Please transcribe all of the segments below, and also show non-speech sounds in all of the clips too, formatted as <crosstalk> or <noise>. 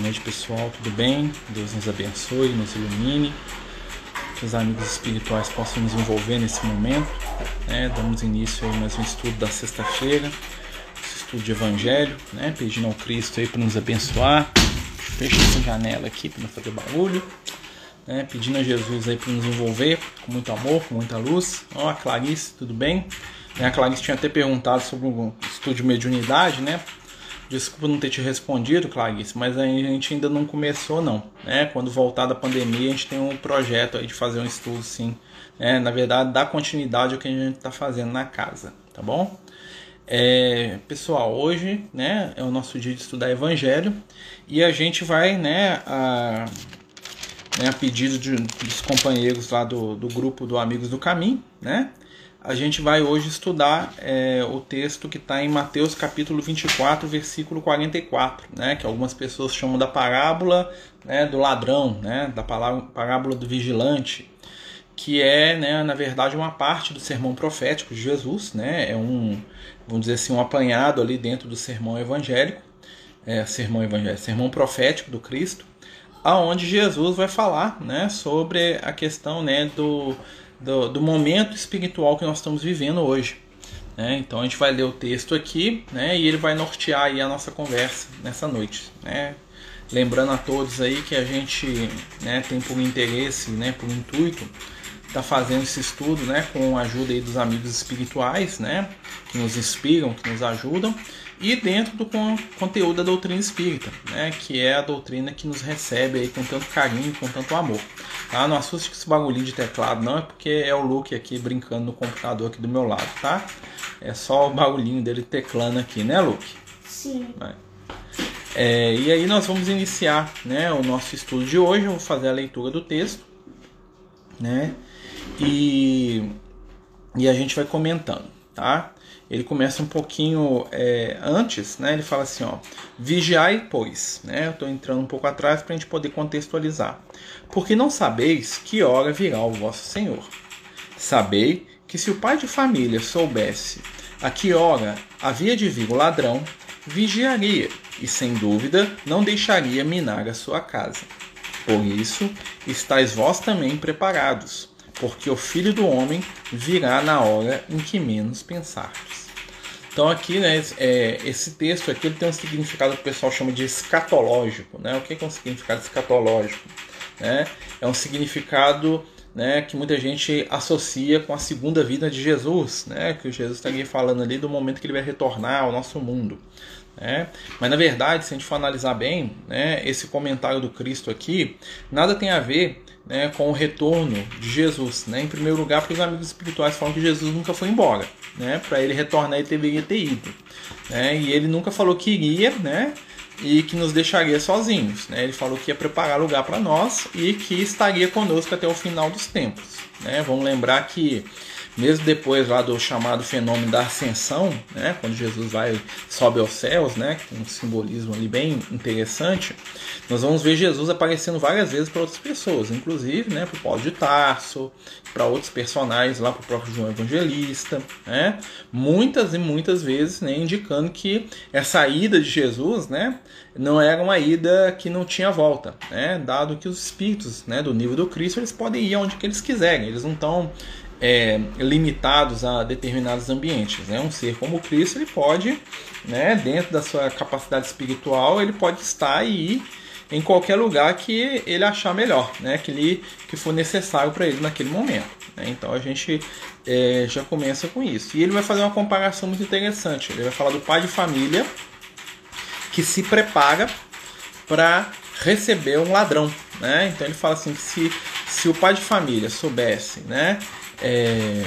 Noite, pessoal. Tudo bem? Deus nos abençoe, nos ilumine. Que os amigos espirituais possam nos envolver nesse momento. Né? Damos início a mais um estudo da sexta-feira, estudo de Evangelho, né? pedindo ao Cristo aí para nos abençoar. Fecha essa janela aqui para não fazer barulho. Né? Pedindo a Jesus aí para nos envolver com muito amor, com muita luz. Ó, a Clarice, tudo bem? A Clarice tinha até perguntado sobre o estudo de mediunidade, né? Desculpa não ter te respondido, Clarice, mas a gente ainda não começou não, né? Quando voltar da pandemia, a gente tem um projeto aí de fazer um estudo, sim. Né? Na verdade, dar continuidade ao que a gente está fazendo na casa, tá bom? É, pessoal, hoje, né, é o nosso dia de estudar Evangelho e a gente vai, né, a, né, a pedido de, dos companheiros lá do, do grupo do Amigos do Caminho, né? A gente vai hoje estudar é, o texto que está em Mateus capítulo 24, versículo 44, né, que algumas pessoas chamam da parábola né, do ladrão, né, da parábola do vigilante, que é, né, na verdade, uma parte do sermão profético de Jesus, né, é um, vamos dizer assim, um apanhado ali dentro do sermão evangélico, é, sermão evangélico, sermão profético do Cristo, aonde Jesus vai falar, né, sobre a questão, né, do do, do momento espiritual que nós estamos vivendo hoje. Né? Então a gente vai ler o texto aqui né? e ele vai nortear aí a nossa conversa nessa noite. Né? Lembrando a todos aí que a gente né, tem por interesse, né, por intuito, está fazendo esse estudo né, com a ajuda aí dos amigos espirituais né, que nos inspiram, que nos ajudam e dentro do conteúdo da doutrina espírita, né, que é a doutrina que nos recebe aí com tanto carinho, com tanto amor. Tá? Não assuste com esse bagulhinho de teclado, não, é porque é o Luke aqui brincando no computador aqui do meu lado, tá? É só o bagulhinho dele teclando aqui, né, Luke? Sim. É, e aí nós vamos iniciar né, o nosso estudo de hoje, eu vou fazer a leitura do texto, né? E, e a gente vai comentando, tá? Ele começa um pouquinho é, antes, né? Ele fala assim, ó, vigiai, pois, né? Eu estou entrando um pouco atrás para a gente poder contextualizar. Porque não sabeis que hora virá o vosso Senhor. Sabei que se o pai de família soubesse a que hora havia de vir o ladrão, vigiaria e sem dúvida não deixaria minar a sua casa. Por isso, estáis vós também preparados, porque o filho do homem virá na hora em que menos pensardes. Então aqui, né, é, esse texto aqui ele tem um significado que o pessoal chama de escatológico, né? O que é um significado escatológico? Né? É um significado né, que muita gente associa com a segunda vida de Jesus, né? Que Jesus estaria falando ali do momento que ele vai retornar ao nosso mundo. Né? Mas na verdade, se a gente for analisar bem, né, esse comentário do Cristo aqui nada tem a ver né, com o retorno de Jesus. Né? Em primeiro lugar, porque os amigos espirituais falam que Jesus nunca foi embora. Né? Para ele retornar, ele deveria ter ido. Né? E ele nunca falou que iria né? e que nos deixaria sozinhos. Né? Ele falou que ia preparar lugar para nós e que estaria conosco até o final dos tempos. Né? Vamos lembrar que mesmo depois lá do chamado fenômeno da ascensão, né, quando Jesus vai sobe aos céus, né, que tem um simbolismo ali bem interessante, nós vamos ver Jesus aparecendo várias vezes para outras pessoas, inclusive, né, para o Paulo de Tarso, para outros personagens lá, para o próprio João Evangelista, né, muitas e muitas vezes, né, indicando que essa ida de Jesus, né, não era uma ida que não tinha volta, né, dado que os espíritos, né, do nível do Cristo, eles podem ir aonde que eles quiserem, eles não estão é, limitados a determinados ambientes. Né? Um ser como Cristo, ele pode, né, dentro da sua capacidade espiritual, ele pode estar e ir em qualquer lugar que ele achar melhor, né, que, que for necessário para ele naquele momento. Né? Então a gente é, já começa com isso. E ele vai fazer uma comparação muito interessante. Ele vai falar do pai de família que se prepara para receber um ladrão. Né? Então ele fala assim que se, se o pai de família soubesse né, é,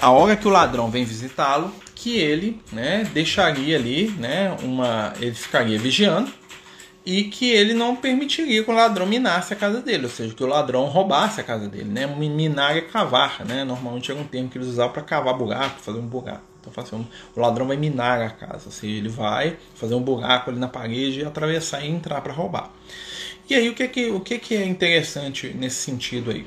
a hora que o ladrão vem visitá-lo, que ele né, deixaria ali, né, uma, ele ficaria vigiando e que ele não permitiria que o ladrão minasse a casa dele, ou seja, que o ladrão roubasse a casa dele. Né? Minar é cavar, né? normalmente é um termo que eles usavam para cavar buraco, fazer um buraco. Então, assim, o ladrão vai minar a casa, ou seja, ele vai fazer um buraco ali na parede, atravessar e entrar para roubar. E aí o que, que, o que é interessante nesse sentido aí?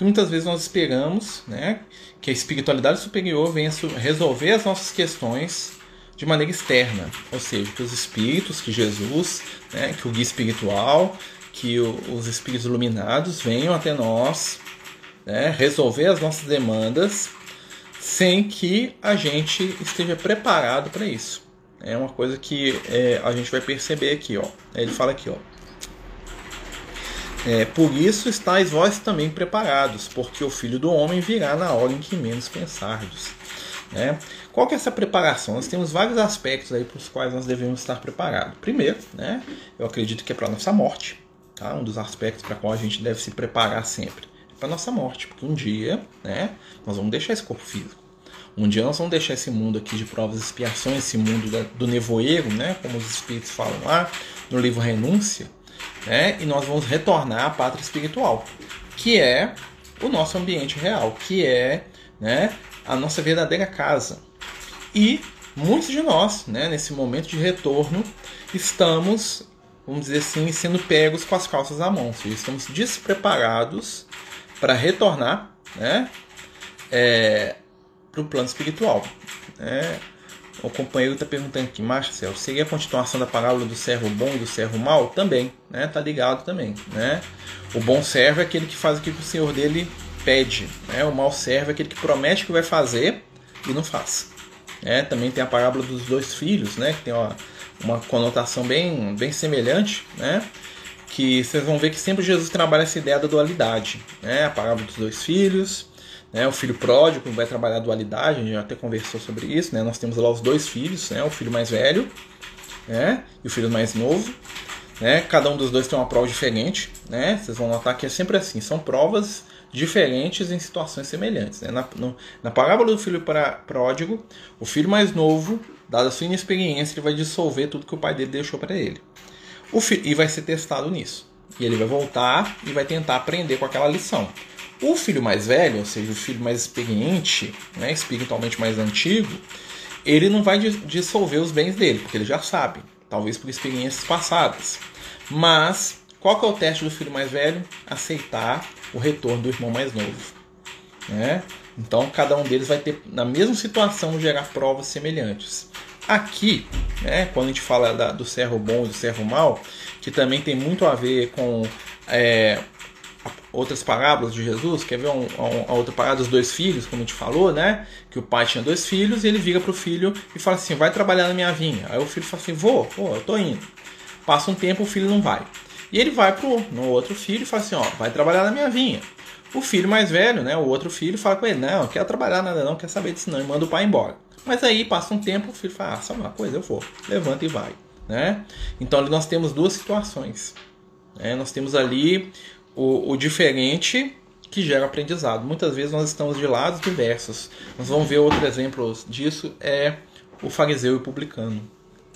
Porque muitas vezes nós esperamos né, que a espiritualidade superior venha resolver as nossas questões de maneira externa, ou seja, que os espíritos, que Jesus, né, que o guia espiritual, que o, os espíritos iluminados venham até nós, né, resolver as nossas demandas, sem que a gente esteja preparado para isso. É uma coisa que é, a gente vai perceber aqui, ó. Ele fala aqui, ó. É, por isso estáis vós também preparados, porque o Filho do Homem virá na hora em que menos pensardes. Né? Qual que é essa preparação? Nós temos vários aspectos aí para os quais nós devemos estar preparados. Primeiro, né, eu acredito que é para a nossa morte. Tá? Um dos aspectos para qual a gente deve se preparar sempre. É para a nossa morte, porque um dia né, nós vamos deixar esse corpo físico. Um dia nós vamos deixar esse mundo aqui de provas e expiações, esse mundo da, do nevoeiro, né, como os espíritos falam lá no livro Renúncia, né, e nós vamos retornar à pátria espiritual, que é o nosso ambiente real, que é né, a nossa verdadeira casa. E muitos de nós, né, nesse momento de retorno, estamos, vamos dizer assim, sendo pegos com as calças à mão, seja, estamos despreparados para retornar né, é, para o plano espiritual. Né? O companheiro está perguntando aqui, Marcel, seria a continuação da parábola do servo bom e do servo mau? Também, né? Tá ligado também, né? O bom servo é aquele que faz aquilo que o senhor dele pede, né? O mau servo é aquele que promete que vai fazer e não faz. É, também tem a parábola dos dois filhos, né? Que tem uma, uma conotação bem, bem semelhante, né? Que vocês vão ver que sempre Jesus trabalha essa ideia da dualidade, né? A parábola dos dois filhos, né? O filho pródigo vai trabalhar a dualidade, a gente já até conversou sobre isso, né? Nós temos lá os dois filhos, né? O filho mais velho, né? E o filho mais novo, né? Cada um dos dois tem uma prova diferente, né? Vocês vão notar que é sempre assim, são provas diferentes em situações semelhantes. Né? Na, no, na parábola do filho pródigo, o filho mais novo, dada sua inexperiência, ele vai dissolver tudo que o pai dele deixou para ele. O filho, e vai ser testado nisso. E ele vai voltar e vai tentar aprender com aquela lição. O filho mais velho, ou seja, o filho mais experiente, né, espiritualmente mais antigo, ele não vai dissolver os bens dele, porque ele já sabe, talvez por experiências passadas. Mas qual que é o teste do filho mais velho? Aceitar o retorno do irmão mais novo. Né? Então, cada um deles vai ter, na mesma situação, gerar provas semelhantes. Aqui, né, quando a gente fala da, do servo bom e do servo mau, que também tem muito a ver com é, outras parábolas de Jesus, quer ver um, um, a outra parábola dos dois filhos, como a gente falou, né? Que o pai tinha dois filhos e ele vira para o filho e fala assim: vai trabalhar na minha vinha. Aí o filho fala assim: vou, vou, eu tô indo. Passa um tempo, o filho não vai. E ele vai pro no outro filho e fala assim, ó, vai trabalhar na minha vinha. O filho mais velho, né, o outro filho, fala com ele, não, não quer trabalhar nada não, quer saber disso não, e manda o pai embora. Mas aí passa um tempo, o filho fala, ah, sabe uma coisa, eu vou, levanta e vai, né? Então nós temos duas situações. Né? Nós temos ali o, o diferente que gera aprendizado. Muitas vezes nós estamos de lados diversos. Nós vamos ver outro exemplo disso é o fariseu e o publicano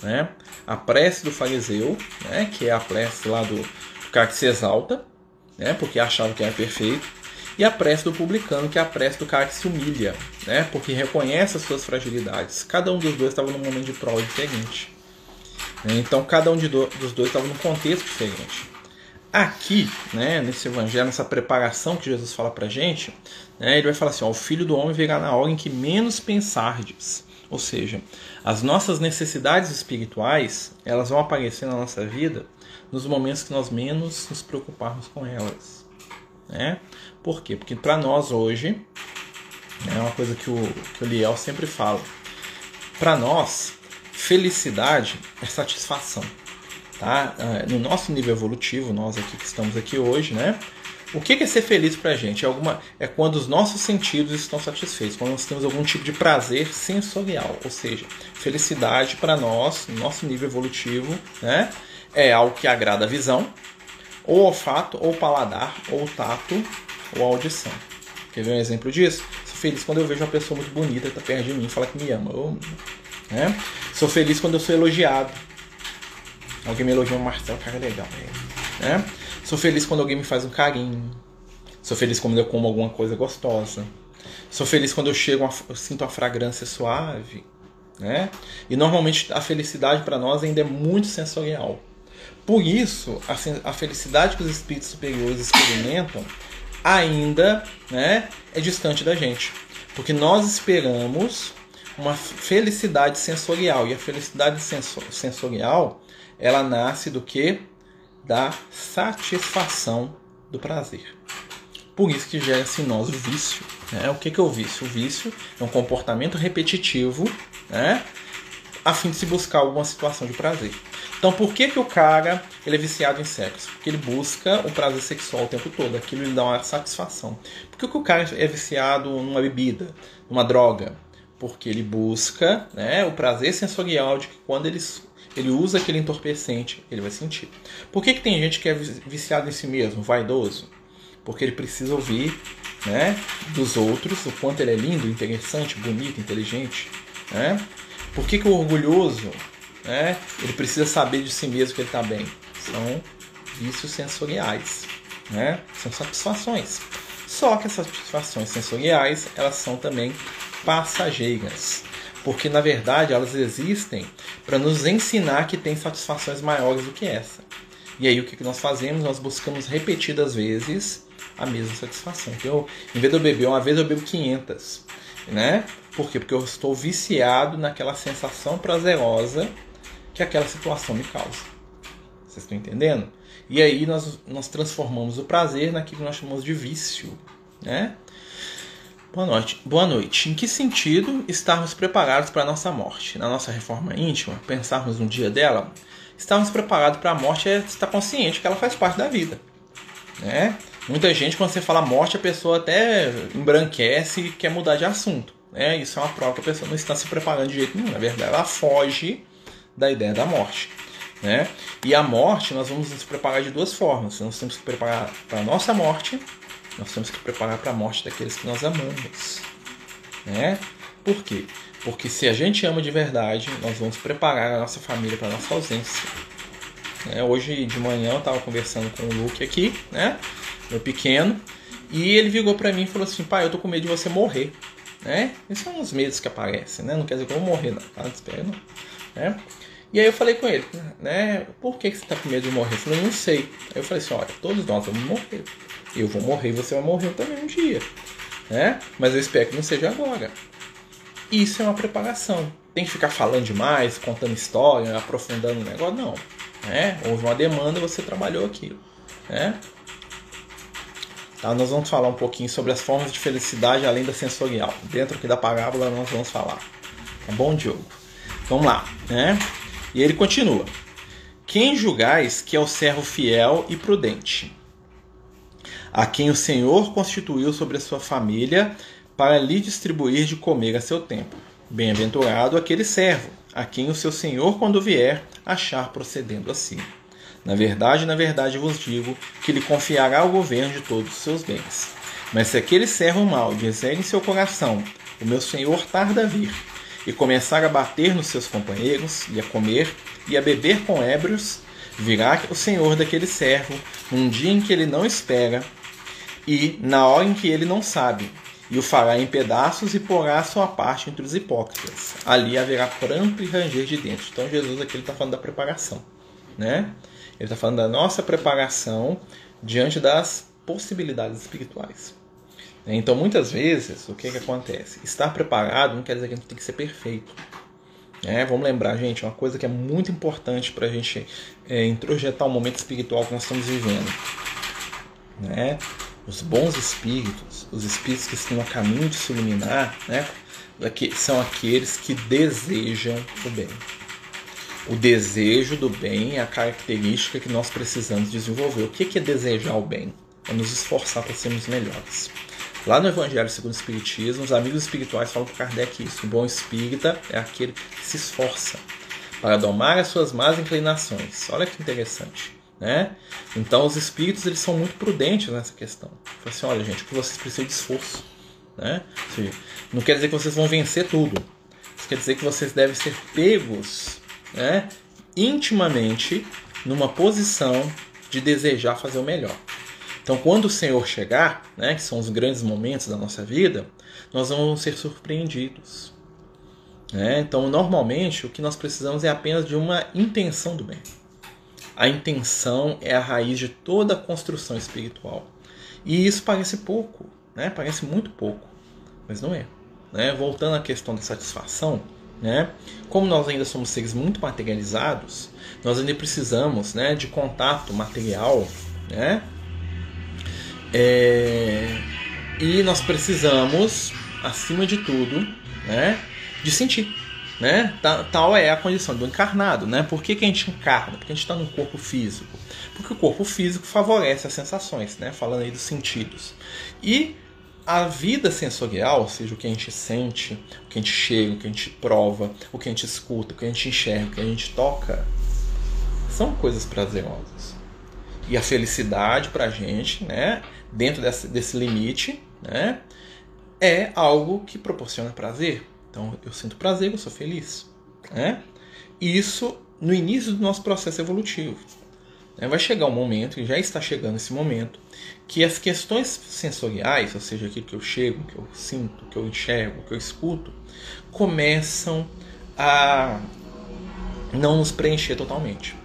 né? A prece do fariseu, né? Que é a prece lá do, do cara que se exalta, né? Porque achava que era perfeito. E a prece do publicano, que é a prece do cara que se humilha, né? Porque reconhece as suas fragilidades. Cada um dos dois estava num momento de prova diferente. Né? Então, cada um do, dos dois estava num contexto diferente. Aqui, né, nesse evangelho, nessa preparação que Jesus fala pra gente, né, ele vai falar assim: ó, o filho do homem virá na hora em que menos pensardes. Ou seja, as nossas necessidades espirituais, elas vão aparecer na nossa vida nos momentos que nós menos nos preocuparmos com elas. Né? Por quê? Porque para nós hoje, é uma coisa que o, que o Liel sempre fala, para nós, felicidade é satisfação. Tá? Ah, no nosso nível evolutivo, nós aqui que estamos aqui hoje, né? O que é ser feliz para a gente? É, alguma, é quando os nossos sentidos estão satisfeitos, quando nós temos algum tipo de prazer sensorial, ou seja, felicidade para nós, no nosso nível evolutivo, né, é algo que agrada a visão, ou olfato, ou paladar, ou tato, ou audição. Quer ver um exemplo disso? Sou feliz quando eu vejo uma pessoa muito bonita que está perto de mim e fala que me ama. Eu, né? Sou feliz quando eu sou elogiado. Alguém me elogia, Marcelo, cara legal. Né? Sou feliz quando alguém me faz um carinho. Sou feliz quando eu como alguma coisa gostosa. Sou feliz quando eu chego, eu sinto a fragrância suave, né? E normalmente a felicidade para nós ainda é muito sensorial. Por isso, a, a felicidade que os espíritos superiores experimentam ainda, né, é distante da gente, porque nós esperamos uma felicidade sensorial. E a felicidade sensorial, ela nasce do que? Da satisfação do prazer. Por isso que gera-se em nós o vício. Né? O que, que é o vício? O vício é um comportamento repetitivo né? a fim de se buscar alguma situação de prazer. Então, por que, que o cara ele é viciado em sexo? Porque ele busca o prazer sexual o tempo todo, aquilo lhe dá uma satisfação. Por que, que o cara é viciado numa bebida, numa droga? Porque ele busca né, o prazer sensorial de que quando ele, ele usa aquele entorpecente, ele vai sentir. Por que, que tem gente que é viciado em si mesmo, vaidoso? Porque ele precisa ouvir né, dos outros o quanto ele é lindo, interessante, bonito, inteligente. Né? Por que, que o orgulhoso né? Ele precisa saber de si mesmo que ele está bem. São vícios sensoriais, né? São satisfações. Só que essas satisfações sensoriais elas são também passageiras, porque na verdade elas existem para nos ensinar que tem satisfações maiores do que essa. E aí o que nós fazemos? Nós buscamos repetidas vezes a mesma satisfação. Então, em vez de eu beber uma vez, eu bebo 500. Né? Por quê? Porque eu estou viciado naquela sensação prazerosa que aquela situação me causa. Vocês estão entendendo? E aí nós, nós transformamos o prazer naquilo que nós chamamos de vício. Né? Boa noite. Boa noite. Em que sentido estarmos preparados para a nossa morte? Na nossa reforma íntima, pensarmos no dia dela, estarmos preparados para a morte é estar consciente que ela faz parte da vida. Né? Muita gente, quando você fala morte, a pessoa até embranquece e quer mudar de assunto. Né? Isso é uma prova que a pessoa não está se preparando de jeito nenhum. Na verdade, ela foge da ideia da morte. Né? E a morte, nós vamos nos preparar de duas formas. Nós temos que preparar para a nossa morte, nós temos que preparar para a morte daqueles que nós amamos. Né? Por quê? Porque se a gente ama de verdade, nós vamos preparar a nossa família para a nossa ausência. É, hoje de manhã eu estava conversando com o Luke aqui, né? meu pequeno, e ele virou para mim e falou assim: pai, eu tô com medo de você morrer. Né? Esses são os medos que aparecem, né? Não quer dizer que eu vou morrer, não. Tá? Espera, não. Né? E aí eu falei com ele, né? Por que, você está com medo de morrer? Eu falei, não sei. Aí eu falei assim, olha, todos nós vamos morrer. Eu vou morrer e você vai morrer também um dia. Né? Mas eu espero que não seja agora. Isso é uma preparação. Tem que ficar falando demais, contando história, aprofundando o negócio? Não. Né? Houve uma demanda você trabalhou aquilo. Né? Tá, nós vamos falar um pouquinho sobre as formas de felicidade além da sensorial. Dentro aqui da parábola nós vamos falar. Tá bom, Diogo? Vamos lá, né? E ele continua: Quem julgais que é o servo fiel e prudente, a quem o Senhor constituiu sobre a sua família para lhe distribuir de comer a seu tempo? Bem-aventurado aquele servo, a quem o seu Senhor, quando vier, achar procedendo assim. Na verdade, na verdade vos digo que lhe confiará o governo de todos os seus bens. Mas se aquele servo mau dizer em seu coração: O meu Senhor tarda a vir, e começar a bater nos seus companheiros, e a comer e a beber com ébrios, virá o senhor daquele servo num dia em que ele não espera e na hora em que ele não sabe, e o fará em pedaços e porá a sua parte entre os hipócritas. Ali haverá pranto e ranger de dentro. Então Jesus aqui está falando da preparação, né? Ele está falando da nossa preparação diante das possibilidades espirituais. Então, muitas vezes, o que, que acontece? Estar preparado não quer dizer que a gente tem que ser perfeito. É, vamos lembrar, gente, uma coisa que é muito importante para a gente é, introjetar o momento espiritual que nós estamos vivendo. Né? Os bons espíritos, os espíritos que estão a caminho de se iluminar, né? são aqueles que desejam o bem. O desejo do bem é a característica que nós precisamos desenvolver. O que é desejar o bem? É nos esforçar para sermos melhores. Lá no Evangelho segundo o Espiritismo, os amigos espirituais falam para Kardec isso. O bom espírita é aquele que se esforça para domar as suas más inclinações. Olha que interessante. Né? Então os espíritos eles são muito prudentes nessa questão. Falam assim, olha gente, que vocês precisam de esforço. Né? Não quer dizer que vocês vão vencer tudo. Isso quer dizer que vocês devem ser pegos né, intimamente numa posição de desejar fazer o melhor. Então, quando o Senhor chegar, né, que são os grandes momentos da nossa vida, nós vamos ser surpreendidos. Né? Então, normalmente, o que nós precisamos é apenas de uma intenção do bem. A intenção é a raiz de toda a construção espiritual. E isso parece pouco, né? parece muito pouco, mas não é. né, voltando à questão da satisfação, né, como nós ainda somos seres muito materializados, nós ainda precisamos né, de contato material, né, é, e nós precisamos, acima de tudo, né, de sentir. Né? Tal é a condição do encarnado. Né? Por que, que a gente encarna? Porque a gente está num corpo físico. Porque o corpo físico favorece as sensações, né? falando aí dos sentidos. E a vida sensorial, ou seja, o que a gente sente, o que a gente chega, o que a gente prova, o que a gente escuta, o que a gente enxerga, o que a gente toca, são coisas prazerosas. E a felicidade para a gente, né, dentro desse, desse limite, né, é algo que proporciona prazer. Então eu sinto prazer, eu sou feliz. Né? Isso no início do nosso processo evolutivo. Né? Vai chegar um momento, e já está chegando esse momento, que as questões sensoriais, ou seja, aquilo que eu chego, que eu sinto, que eu enxergo, que eu escuto, começam a não nos preencher totalmente.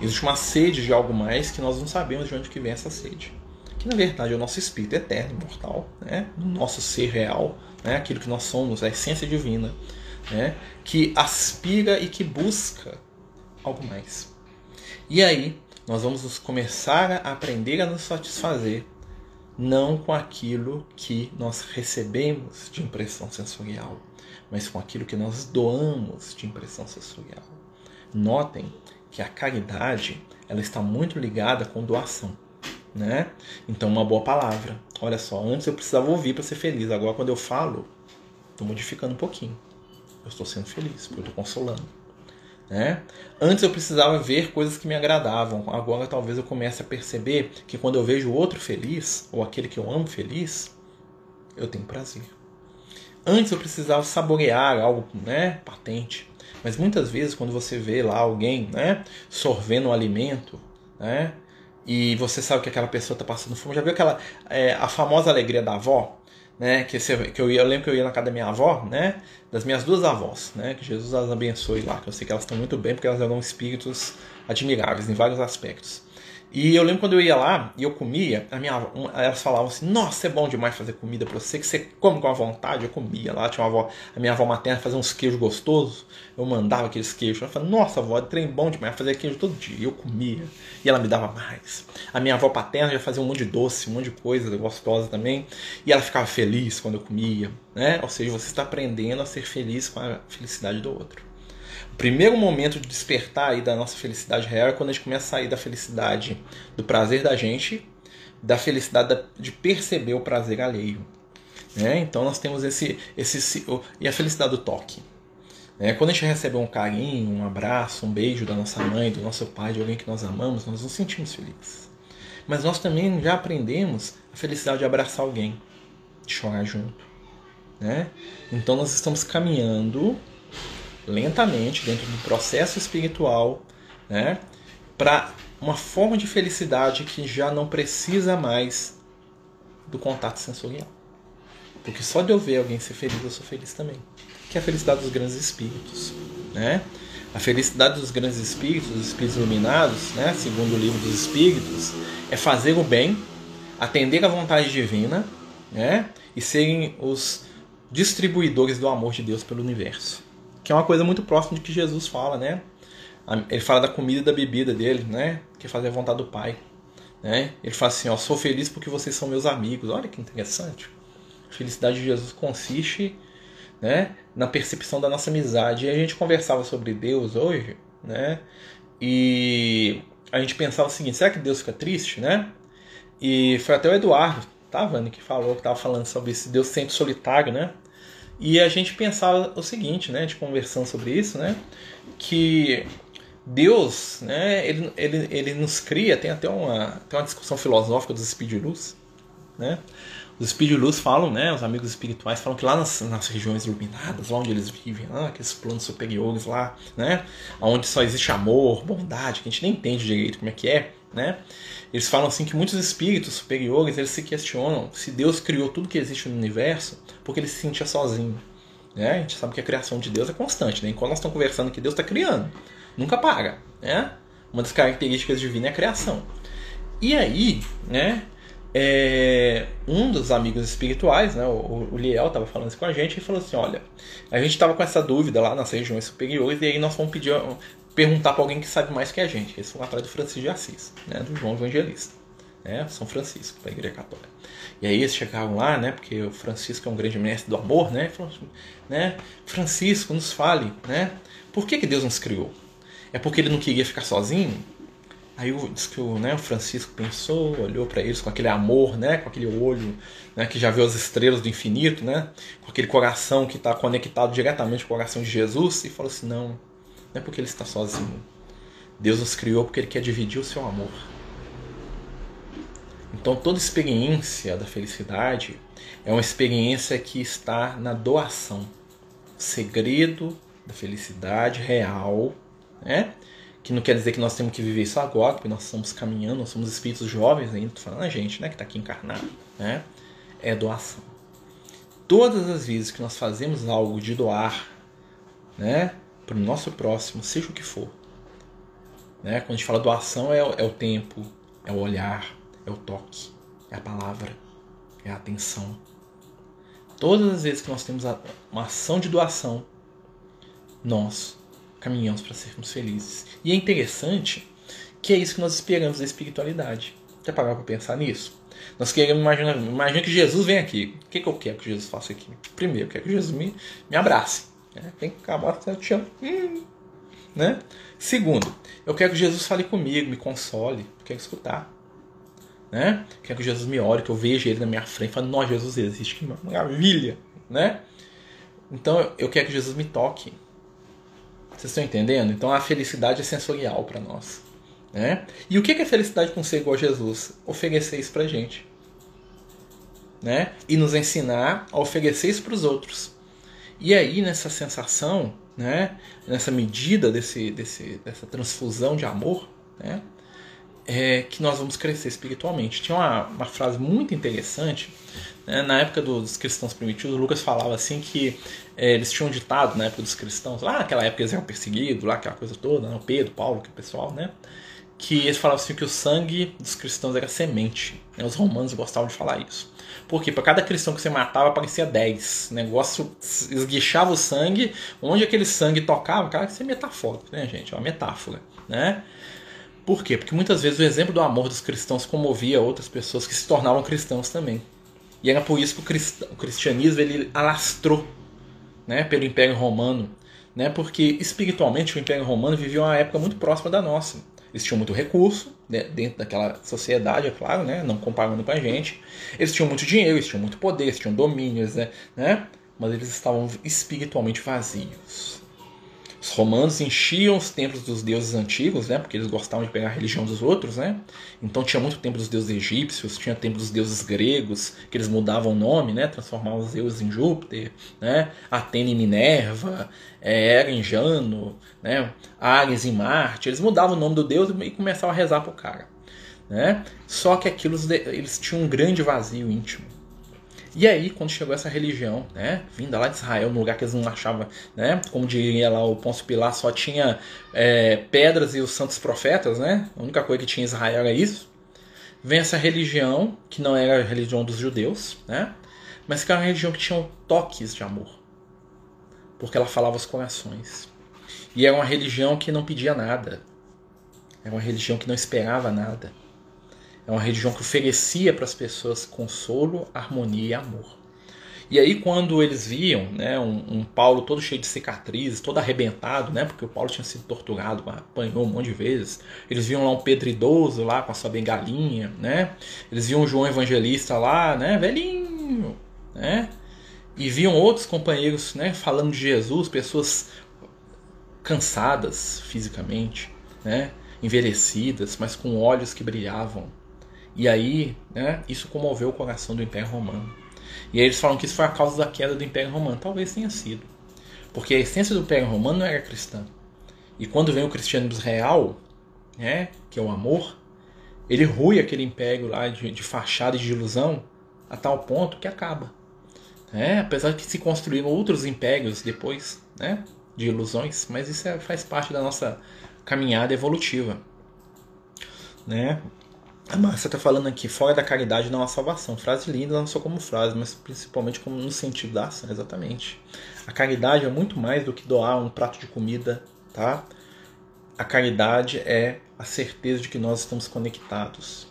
Existe uma sede de algo mais que nós não sabemos de onde que vem essa sede. Que na verdade é o nosso espírito eterno, imortal, né? o nosso ser real, né? aquilo que nós somos, a essência divina, né? que aspira e que busca algo mais. E aí nós vamos começar a aprender a nos satisfazer não com aquilo que nós recebemos de impressão sensorial, mas com aquilo que nós doamos de impressão sensorial. Notem que a caridade ela está muito ligada com doação né? Então, uma boa palavra. Olha só, antes eu precisava ouvir para ser feliz, agora quando eu falo, estou modificando um pouquinho. Eu estou sendo feliz, porque eu estou consolando. Né? Antes eu precisava ver coisas que me agradavam, agora talvez eu comece a perceber que quando eu vejo outro feliz, ou aquele que eu amo feliz, eu tenho prazer. Antes eu precisava saborear algo né, patente, mas muitas vezes quando você vê lá alguém né, sorvendo um alimento, né, e você sabe que aquela pessoa está passando fome. Já viu aquela é, a famosa alegria da avó, né? Que, você, que eu, ia, eu lembro que eu ia na casa da minha avó, né? Das minhas duas avós, né? Que Jesus as abençoe lá, que eu sei que elas estão muito bem porque elas eram espíritos admiráveis em vários aspectos. E eu lembro quando eu ia lá e eu comia, a minha, elas falavam assim: Nossa, é bom demais fazer comida pra você, que você come com a vontade. Eu comia lá, tinha uma avó, a minha avó materna fazia uns queijos gostosos, eu mandava aqueles queijos. Ela falava: Nossa, avó, é trem bom demais fazer queijo todo dia. E eu comia e ela me dava mais. A minha avó paterna já fazia um monte de doce, um monte de coisa gostosa também, e ela ficava feliz quando eu comia, né? Ou seja, você está aprendendo a ser feliz com a felicidade do outro. O primeiro momento de despertar aí da nossa felicidade real é quando a gente começa a sair da felicidade do prazer da gente, da felicidade de perceber o prazer alheio. Né? Então nós temos esse, esse e a felicidade do toque. Né? Quando a gente recebe um carinho, um abraço, um beijo da nossa mãe, do nosso pai, de alguém que nós amamos, nós nos sentimos felizes. Mas nós também já aprendemos a felicidade de abraçar alguém, de chorar junto. Né? Então nós estamos caminhando lentamente dentro do processo espiritual, né, para uma forma de felicidade que já não precisa mais do contato sensorial. Porque só de eu ver alguém ser feliz, eu sou feliz também. Que é a felicidade dos grandes espíritos, né? A felicidade dos grandes espíritos, dos espíritos iluminados, né, segundo o livro dos espíritos, é fazer o bem, atender à vontade divina, né, e serem os distribuidores do amor de Deus pelo universo que é uma coisa muito próxima de que Jesus fala, né? Ele fala da comida e da bebida dele, né? Que é fazer a vontade do Pai. Né? Ele fala assim, ó, sou feliz porque vocês são meus amigos. Olha que interessante. A felicidade de Jesus consiste né, na percepção da nossa amizade. E a gente conversava sobre Deus hoje, né? E a gente pensava o seguinte, será que Deus fica triste, né? E foi até o Eduardo, tá, Vani, que falou, que tava falando sobre esse Deus sempre solitário, né? E a gente pensava o seguinte, né, de conversando sobre isso, né, que Deus, né, ele, ele, ele nos cria, tem até uma, tem uma discussão filosófica dos espíritos né, os espíritos de luz falam, né, os amigos espirituais falam que lá nas, nas regiões iluminadas, lá onde eles vivem, lá, aqueles planos superiores lá, né, onde só existe amor, bondade, que a gente nem entende direito como é que é, né, eles falam assim que muitos espíritos superiores eles se questionam se Deus criou tudo que existe no universo porque ele se sentia sozinho. Né? A gente sabe que a criação de Deus é constante. Né? Enquanto nós estamos conversando que Deus está criando, nunca para. Né? Uma das características divinas é a criação. E aí, né, é, um dos amigos espirituais, né, o, o Liel, estava falando isso com a gente e falou assim: olha, a gente estava com essa dúvida lá nas regiões superiores e aí nós fomos pedir, perguntar para alguém que sabe mais que a gente. Eles foram atrás do Francisco de Assis, né, do João Evangelista, né, São Francisco, da Igreja Católica. E aí eles chegaram lá, né, porque o Francisco é um grande mestre do amor, né, assim, né, Francisco, nos fale, né, por que, que Deus nos criou? É porque ele não queria ficar sozinho? Aí diz que o, né, o Francisco pensou, olhou para eles com aquele amor, né, com aquele olho né, que já viu as estrelas do infinito, né, com aquele coração que está conectado diretamente com o coração de Jesus e falou assim: não, não é porque ele está sozinho. Deus nos criou porque ele quer dividir o seu amor. Então toda experiência da felicidade é uma experiência que está na doação. O segredo da felicidade real, né? que não quer dizer que nós temos que viver isso agora, porque nós estamos caminhando, nós somos espíritos jovens ainda, falando a gente, né, que está aqui encarnado, né, é doação. Todas as vezes que nós fazemos algo de doar, né, para o nosso próximo, seja o que for, né, quando a gente fala doação é, é o tempo, é o olhar, é o toque, é a palavra, é a atenção. Todas as vezes que nós temos uma ação de doação, nós caminhamos para sermos felizes. E é interessante que é isso que nós esperamos da espiritualidade. Já pararam para pensar nisso? Nós queremos imaginar, imagina que Jesus vem aqui. O que, que eu quero que Jesus faça aqui? Primeiro, eu quero que Jesus me, me abrace. Né? Tem que acabar, te. Hum. Né? Segundo, eu quero que Jesus fale comigo, me console. Quero escutar. Né? Quero que Jesus me ore, que eu veja ele na minha frente. Fale, nossa, Jesus existe, que maravilha. Né? Então eu quero que Jesus me toque. Vocês estão entendendo? Então a felicidade é sensorial para nós. Né? E o que é felicidade com ser igual a Jesus? Oferecer isso pra gente. Né? E nos ensinar a oferecer isso para os outros. E aí, nessa sensação, né? nessa medida desse, desse, dessa transfusão de amor, né? é que nós vamos crescer espiritualmente. Tinha uma, uma frase muito interessante né? Na época dos cristãos primitivos, Lucas falava assim que é, eles tinham ditado na época dos cristãos, lá naquela época eles eram perseguidos, lá aquela coisa toda, né? o Pedro, Paulo, que é o pessoal, né? Que eles falavam assim que o sangue dos cristãos era semente. Né? Os romanos gostavam de falar isso. Porque para cada cristão que você matava aparecia 10. O negócio esguichava o sangue. Onde aquele sangue tocava, cara, isso é metafórico, né, gente? É uma metáfora, né? Por quê? Porque muitas vezes o exemplo do amor dos cristãos comovia outras pessoas que se tornavam cristãos também. E era por isso que o cristianismo ele alastrou né, pelo Império Romano, né, porque espiritualmente o Império Romano vivia uma época muito próxima da nossa. Eles tinham muito recurso né, dentro daquela sociedade, é claro, né, não comparando com a gente. Eles tinham muito dinheiro, eles tinham muito poder, eles tinham domínios, né, né mas eles estavam espiritualmente vazios. Os romanos enchiam os templos dos deuses antigos, né? Porque eles gostavam de pegar a religião dos outros, né? Então tinha muito templo dos deuses egípcios, tinha templo dos deuses gregos, que eles mudavam o nome, né? Transformavam os deuses em Júpiter, né? Atena em Minerva, é, Hera em Jano, né? Ares em Marte. Eles mudavam o nome do deus e começavam a rezar pro cara, né? Só que aquilo eles tinham um grande vazio íntimo. E aí, quando chegou essa religião, né, vinda lá de Israel, num lugar que eles não achavam, né, como diria lá o Pôncio Pilar, só tinha é, pedras e os santos profetas, né, a única coisa que tinha em Israel era isso. Vem essa religião, que não era a religião dos judeus, né, mas que era uma religião que tinha toques de amor, porque ela falava os corações. E era uma religião que não pedia nada, era uma religião que não esperava nada é uma religião que oferecia para as pessoas consolo, harmonia e amor. E aí quando eles viam né, um, um, Paulo todo cheio de cicatrizes, todo arrebentado, né, porque o Paulo tinha sido torturado, apanhou um monte de vezes. Eles viam lá um Pedro idoso lá com a sua bengalinha, né? Eles viam um João Evangelista lá, né, velhinho, né? E viam outros companheiros, né, falando de Jesus, pessoas cansadas fisicamente, né, envelhecidas, mas com olhos que brilhavam, e aí, né, isso comoveu o coração do Império Romano. E aí eles falam que isso foi a causa da queda do Império Romano. Talvez tenha sido. Porque a essência do Império Romano não era cristã. E quando vem o cristianismo real, né, que é o amor, ele rui aquele império lá de, de fachada e de ilusão a tal ponto que acaba. É, apesar de que se construíram outros impérios depois né, de ilusões, mas isso é, faz parte da nossa caminhada evolutiva. Né? A Márcia está falando aqui, fora da caridade não há salvação. Frase linda, não só como frase, mas principalmente como no sentido da ação, exatamente. A caridade é muito mais do que doar um prato de comida, tá? A caridade é a certeza de que nós estamos conectados.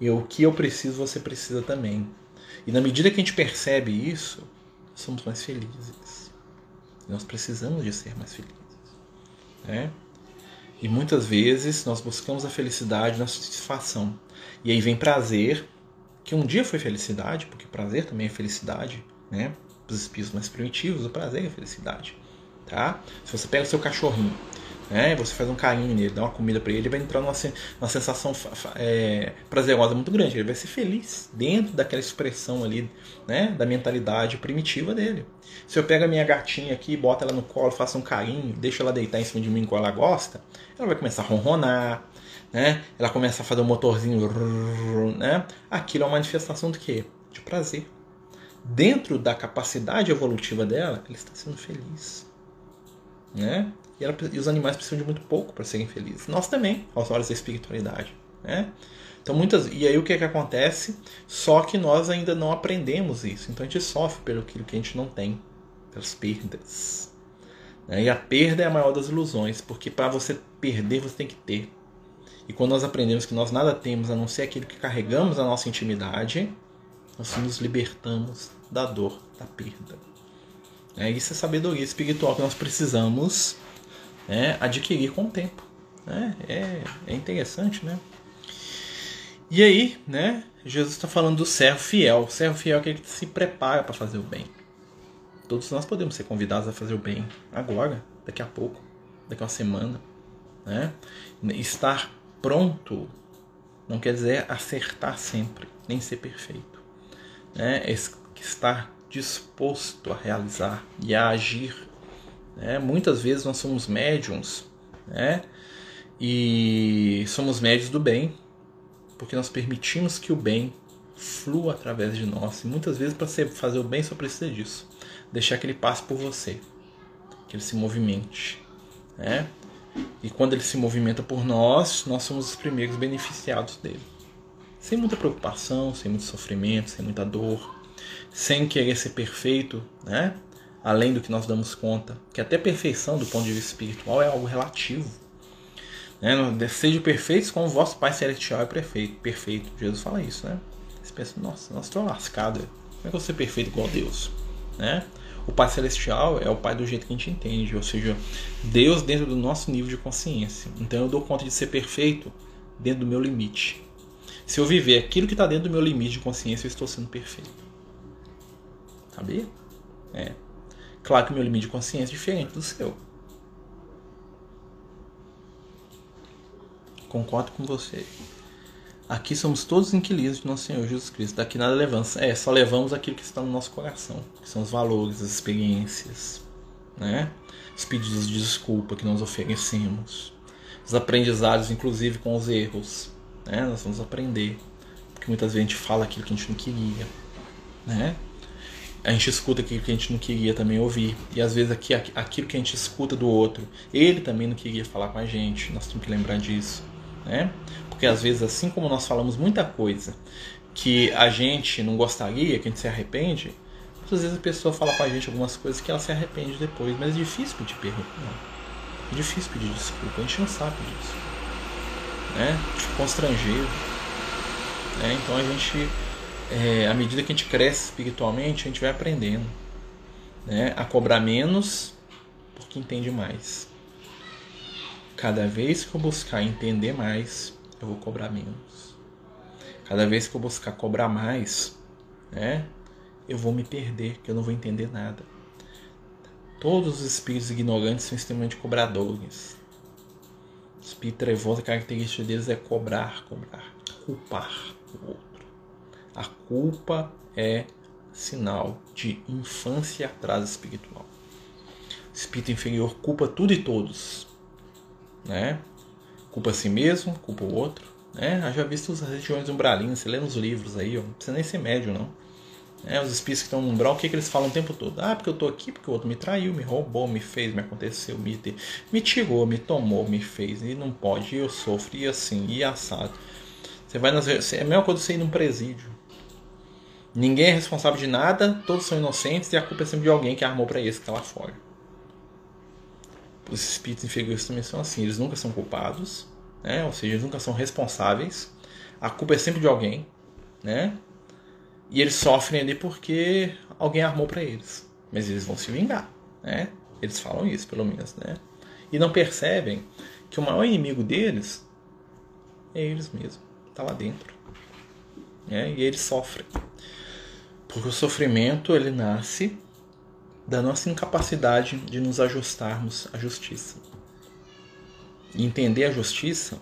E o que eu preciso, você precisa também. E na medida que a gente percebe isso, somos mais felizes. Nós precisamos de ser mais felizes. Né? E muitas vezes nós buscamos a felicidade na satisfação. E aí vem prazer, que um dia foi felicidade, porque prazer também é felicidade, né? Os espíritos mais primitivos, o prazer é felicidade, tá? Se você pega o seu cachorrinho né? Você faz um carinho nele, dá uma comida para ele, ele vai entrar numa, numa sensação é, prazerosa muito grande. Ele vai ser feliz dentro daquela expressão ali, né? Da mentalidade primitiva dele. Se eu pego a minha gatinha aqui, bota ela no colo, faço um carinho, deixo ela deitar em cima de mim quando ela gosta, ela vai começar a ronronar, né? Ela começa a fazer um motorzinho, né? Aquilo é uma manifestação do quê? De prazer. Dentro da capacidade evolutiva dela, ele está sendo feliz, né? E, ela, e os animais precisam de muito pouco para serem felizes. Nós também, aos olhos da espiritualidade. Né? Então muitas e aí o que é que acontece? Só que nós ainda não aprendemos isso. Então a gente sofre pelo que a gente não tem, pelas perdas. Né? E a perda é a maior das ilusões, porque para você perder você tem que ter. E quando nós aprendemos que nós nada temos a não ser aquilo que carregamos na nossa intimidade, nós nos libertamos da dor da perda. É, isso é sabedoria espiritual que nós precisamos né, adquirir com o tempo. Né? É, é interessante, né? E aí, né? Jesus está falando do servo fiel. O servo fiel é aquele que se prepara para fazer o bem. Todos nós podemos ser convidados a fazer o bem agora, daqui a pouco, daqui a uma semana. Né? Estar pronto não quer dizer acertar sempre, nem ser perfeito. Né? É estar disposto a realizar e a agir né? Muitas vezes nós somos médiums né? e somos médios do bem, porque nós permitimos que o bem flua através de nós. E muitas vezes, para fazer o bem, só precisa disso: deixar que ele passe por você, que ele se movimente. Né? E quando ele se movimenta por nós, nós somos os primeiros beneficiados dele. Sem muita preocupação, sem muito sofrimento, sem muita dor, sem querer ser perfeito, né? Além do que nós damos conta, que até perfeição do ponto de vista espiritual é algo relativo. Né? Seja perfeitos como o vosso Pai Celestial é perfeito. perfeito. Jesus fala isso, né? Você pensa, nossa, nós estamos lascados. Como é que eu vou ser perfeito igual a Deus? Né? O Pai Celestial é o Pai do jeito que a gente entende, ou seja, Deus dentro do nosso nível de consciência. Então eu dou conta de ser perfeito dentro do meu limite. Se eu viver aquilo que está dentro do meu limite de consciência, eu estou sendo perfeito. Sabia? É. Claro que o meu limite de consciência é diferente do seu. Concordo com você. Aqui somos todos inquilinos de nosso Senhor Jesus Cristo. Daqui nada levamos. É, só levamos aquilo que está no nosso coração, que são os valores, as experiências, né? Os pedidos de desculpa que nós oferecemos, os aprendizados, inclusive com os erros, né? Nós vamos aprender, porque muitas vezes a gente fala aquilo que a gente não queria, né? A gente escuta aquilo que a gente não queria também ouvir. E às vezes aqui, aquilo que a gente escuta do outro, ele também não queria falar com a gente. Nós temos que lembrar disso. Né? Porque às vezes, assim como nós falamos muita coisa que a gente não gostaria, que a gente se arrepende, às vezes a pessoa fala com a gente algumas coisas que ela se arrepende depois. Mas é difícil pedir perdão. É difícil pedir desculpa. A gente não sabe disso. Né? Constrangido. Né? Então a gente é, à medida que a gente cresce espiritualmente, a gente vai aprendendo né, a cobrar menos porque entende mais. Cada vez que eu buscar entender mais, eu vou cobrar menos. Cada vez que eu buscar cobrar mais, né, eu vou me perder, que eu não vou entender nada. Todos os espíritos ignorantes são extremamente cobradores. O espírito trevoso, a característica deles é cobrar, cobrar, culpar o outro. A culpa é sinal de infância e atraso espiritual. Espírito inferior culpa tudo e todos, né? Culpa a si mesmo, culpa o outro, né? Já visto as regiões umbralinas, você lê nos livros aí, ó, não precisa nem ser médio não. É, os espíritos que estão no umbral, o que, que eles falam o tempo todo? Ah, porque eu estou aqui, porque o outro me traiu, me roubou, me fez, me aconteceu, me, me tirou, me tomou, me fez, e não pode, e eu sofro, e assim, e assado. Você vai nas, é a mesma coisa você ir num presídio. Ninguém é responsável de nada, todos são inocentes e a culpa é sempre de alguém que armou para esse que tá lá fora. Os espíritos inferiores também são assim, eles nunca são culpados, né? ou seja, eles nunca são responsáveis. A culpa é sempre de alguém, né? E eles sofrem ali porque alguém armou para eles. Mas eles vão se vingar, né? Eles falam isso, pelo menos, né? E não percebem que o maior inimigo deles é eles mesmos, tá lá dentro. Né? E eles sofrem. Porque o sofrimento ele nasce da nossa incapacidade de nos ajustarmos à justiça. E entender a justiça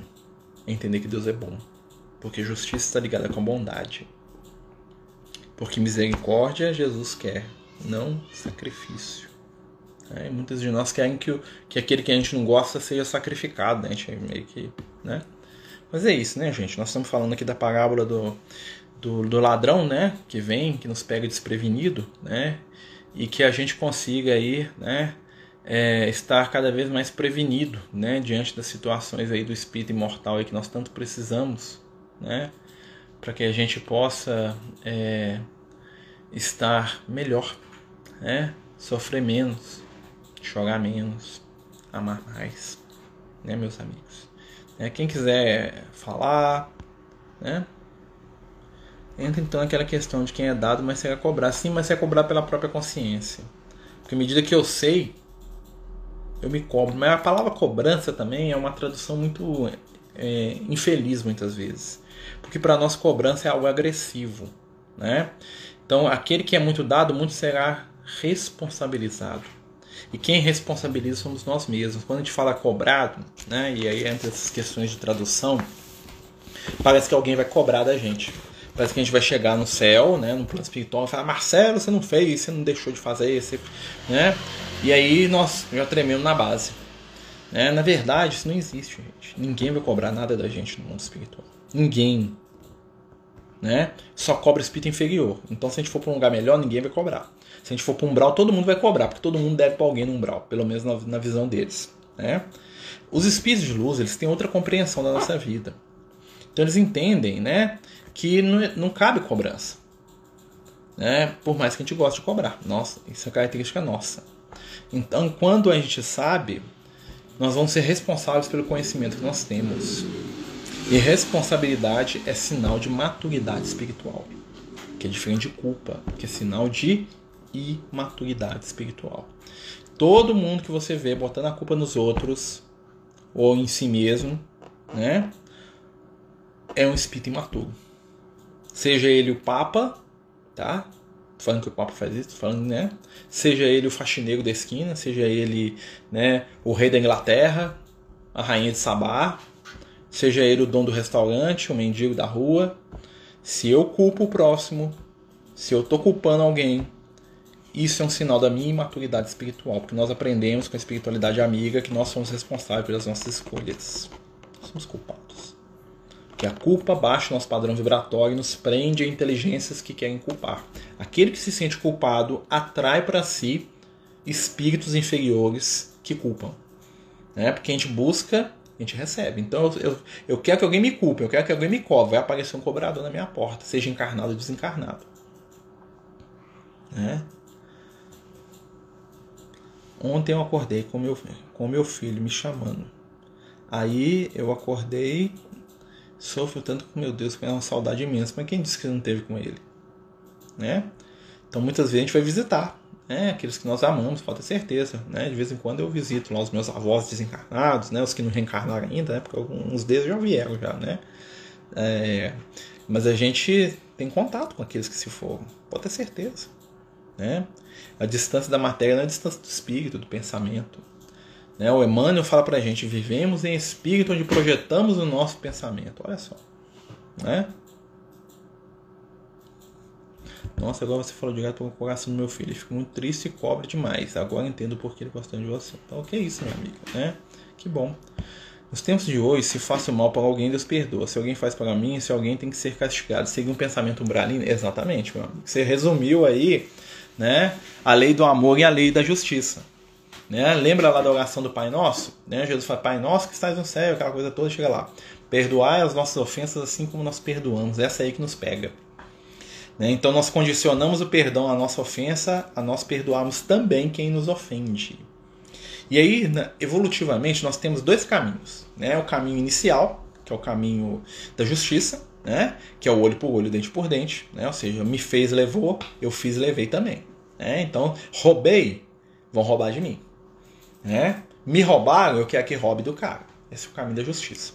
é entender que Deus é bom. Porque justiça está ligada com a bondade. Porque misericórdia Jesus quer, não sacrifício. É, muitas de nós querem que, o, que aquele que a gente não gosta seja sacrificado, né? A gente é meio que. Né? Mas é isso, né, gente? Nós estamos falando aqui da parábola do, do, do ladrão, né, que vem, que nos pega desprevenido, né, e que a gente consiga aí, né, é, estar cada vez mais prevenido, né, diante das situações aí do espírito imortal aí que nós tanto precisamos, né, para que a gente possa é, estar melhor, né, sofrer menos, chorar menos, amar mais, né, meus amigos. É, quem quiser falar, né, Entra então aquela questão de quem é dado, mas você vai cobrar. Sim, mas você vai cobrar pela própria consciência. Porque à medida que eu sei, eu me cobro. Mas a palavra cobrança também é uma tradução muito é, infeliz muitas vezes. Porque para nós cobrança é algo agressivo. Né? Então aquele que é muito dado, muito será responsabilizado. E quem responsabiliza somos nós mesmos. Quando a gente fala cobrado, né, e aí entra essas questões de tradução, parece que alguém vai cobrar da gente. Parece que a gente vai chegar no céu, né, no plano espiritual, e falar: Marcelo, você não fez, você não deixou de fazer, você, né? E aí nós já trememos na base. Né? Na verdade, isso não existe, gente. Ninguém vai cobrar nada da gente no mundo espiritual. Ninguém. Né? Só cobra espírito inferior. Então, se a gente for para um lugar melhor, ninguém vai cobrar. Se a gente for para um umbral, todo mundo vai cobrar, porque todo mundo deve para alguém no umbral, pelo menos na, na visão deles. Né? Os espíritos de luz, eles têm outra compreensão da nossa vida. Então, eles entendem, né? que não, não cabe cobrança. Né? Por mais que a gente goste de cobrar. Nossa, isso é característica nossa. Então, quando a gente sabe, nós vamos ser responsáveis pelo conhecimento que nós temos. E responsabilidade é sinal de maturidade espiritual, que é diferente de culpa, que é sinal de imaturidade espiritual. Todo mundo que você vê botando a culpa nos outros ou em si mesmo, né, é um espírito imaturo. Seja ele o Papa, tá? Falando que o Papa faz isso, falando, né? Seja ele o faxineiro da esquina, seja ele, né, o rei da Inglaterra, a rainha de Sabá, seja ele o dono do restaurante, o mendigo da rua. Se eu culpo o próximo, se eu tô culpando alguém, isso é um sinal da minha imaturidade espiritual, porque nós aprendemos com a espiritualidade amiga que nós somos responsáveis pelas nossas escolhas. somos culpados que a culpa baixa o nosso padrão vibratório e nos prende a inteligências que querem culpar. Aquele que se sente culpado atrai para si espíritos inferiores que culpam. Né? Porque a gente busca, a gente recebe. Então eu, eu, eu quero que alguém me culpe, eu quero que alguém me cobre. Vai aparecer um cobrador na minha porta, seja encarnado ou desencarnado. Né? Ontem eu acordei com meu, com meu filho me chamando. Aí eu acordei sofro tanto com meu Deus, com uma saudade imensa. Mas quem disse que não teve com ele? Né? Então muitas vezes a gente vai visitar né? aqueles que nós amamos, pode ter certeza. Né? De vez em quando eu visito lá os meus avós desencarnados, né? os que não reencarnaram ainda, né? porque alguns deles já vieram já, né? É, mas a gente tem contato com aqueles que se foram, pode ter certeza. Né? A distância da matéria não é a distância do espírito, do pensamento. Né? O Emmanuel fala para a gente: vivemos em espírito onde projetamos o nosso pensamento. Olha só. Né? Nossa, agora você falou direto o coração do meu filho. Ele fica muito triste e cobre demais. Agora entendo por que ele gosta de você. Então, que é isso, minha amiga? Né? Que bom. Nos tempos de hoje, se faço mal para alguém, Deus perdoa. Se alguém faz para mim, se alguém tem que ser castigado. Seguir um pensamento umbralino? Exatamente, meu amigo. Você resumiu aí né, a lei do amor e a lei da justiça. Né? Lembra lá da oração do Pai Nosso? Né? Jesus fala, Pai Nosso que estás no céu, aquela coisa toda, chega lá. Perdoai as nossas ofensas assim como nós perdoamos. Essa aí que nos pega. Né? Então nós condicionamos o perdão à nossa ofensa, a nós perdoarmos também quem nos ofende. E aí, né, evolutivamente, nós temos dois caminhos. Né? O caminho inicial, que é o caminho da justiça, né? que é o olho por olho, dente por dente. Né? Ou seja, me fez, levou, eu fiz, levei também. Né? Então, roubei, vão roubar de mim. Né? Me roubaram, eu quero que roube do cara. Esse é o caminho da justiça.